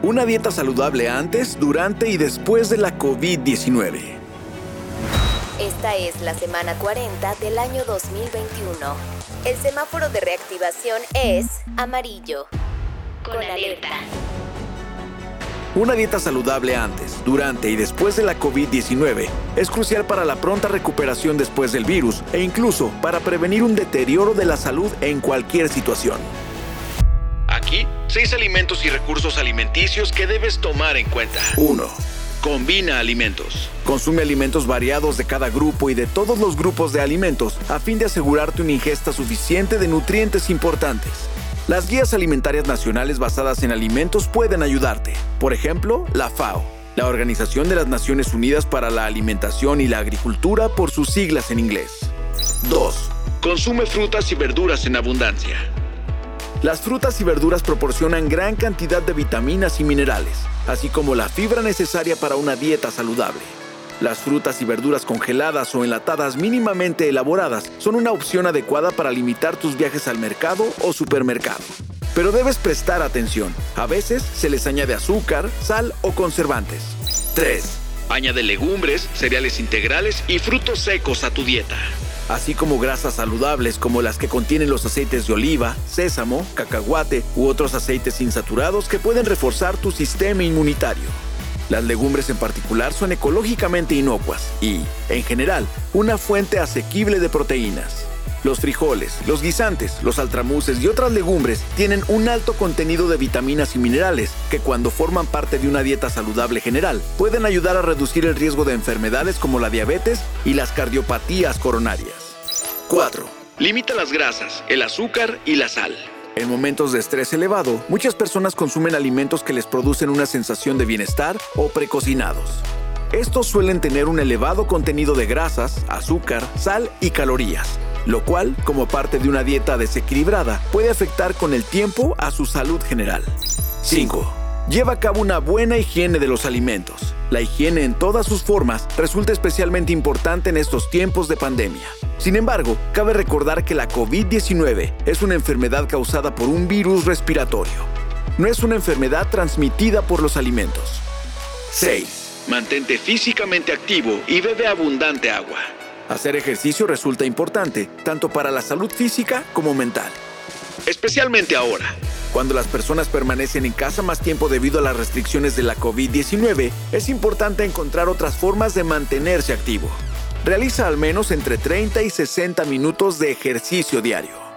Una dieta saludable antes, durante y después de la COVID-19. Esta es la semana 40 del año 2021. El semáforo de reactivación es amarillo. Con alerta. Una dieta saludable antes, durante y después de la COVID-19 es crucial para la pronta recuperación después del virus e incluso para prevenir un deterioro de la salud en cualquier situación. Seis alimentos y recursos alimenticios que debes tomar en cuenta. 1. Combina alimentos. Consume alimentos variados de cada grupo y de todos los grupos de alimentos a fin de asegurarte una ingesta suficiente de nutrientes importantes. Las guías alimentarias nacionales basadas en alimentos pueden ayudarte. Por ejemplo, la FAO, la Organización de las Naciones Unidas para la Alimentación y la Agricultura por sus siglas en inglés. 2. Consume frutas y verduras en abundancia. Las frutas y verduras proporcionan gran cantidad de vitaminas y minerales, así como la fibra necesaria para una dieta saludable. Las frutas y verduras congeladas o enlatadas mínimamente elaboradas son una opción adecuada para limitar tus viajes al mercado o supermercado. Pero debes prestar atención. A veces se les añade azúcar, sal o conservantes. 3. Añade legumbres, cereales integrales y frutos secos a tu dieta así como grasas saludables como las que contienen los aceites de oliva, sésamo, cacahuate u otros aceites insaturados que pueden reforzar tu sistema inmunitario. Las legumbres en particular son ecológicamente inocuas y, en general, una fuente asequible de proteínas. Los frijoles, los guisantes, los altramuses y otras legumbres tienen un alto contenido de vitaminas y minerales que cuando forman parte de una dieta saludable general pueden ayudar a reducir el riesgo de enfermedades como la diabetes y las cardiopatías coronarias. 4. Limita las grasas, el azúcar y la sal. En momentos de estrés elevado, muchas personas consumen alimentos que les producen una sensación de bienestar o precocinados. Estos suelen tener un elevado contenido de grasas, azúcar, sal y calorías, lo cual, como parte de una dieta desequilibrada, puede afectar con el tiempo a su salud general. 5. Lleva a cabo una buena higiene de los alimentos. La higiene en todas sus formas resulta especialmente importante en estos tiempos de pandemia. Sin embargo, cabe recordar que la COVID-19 es una enfermedad causada por un virus respiratorio. No es una enfermedad transmitida por los alimentos. 6. Mantente físicamente activo y bebe abundante agua. Hacer ejercicio resulta importante tanto para la salud física como mental. Especialmente ahora, cuando las personas permanecen en casa más tiempo debido a las restricciones de la COVID-19, es importante encontrar otras formas de mantenerse activo. Realiza al menos entre 30 y 60 minutos de ejercicio diario.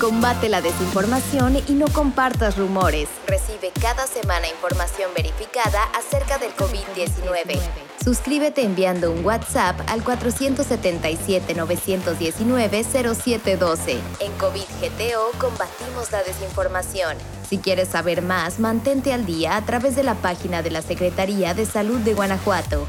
Combate la desinformación y no compartas rumores. Recibe cada semana información verificada acerca del COVID-19. Suscríbete enviando un WhatsApp al 477-919-0712. En COVID GTO combatimos la desinformación. Si quieres saber más, mantente al día a través de la página de la Secretaría de Salud de Guanajuato.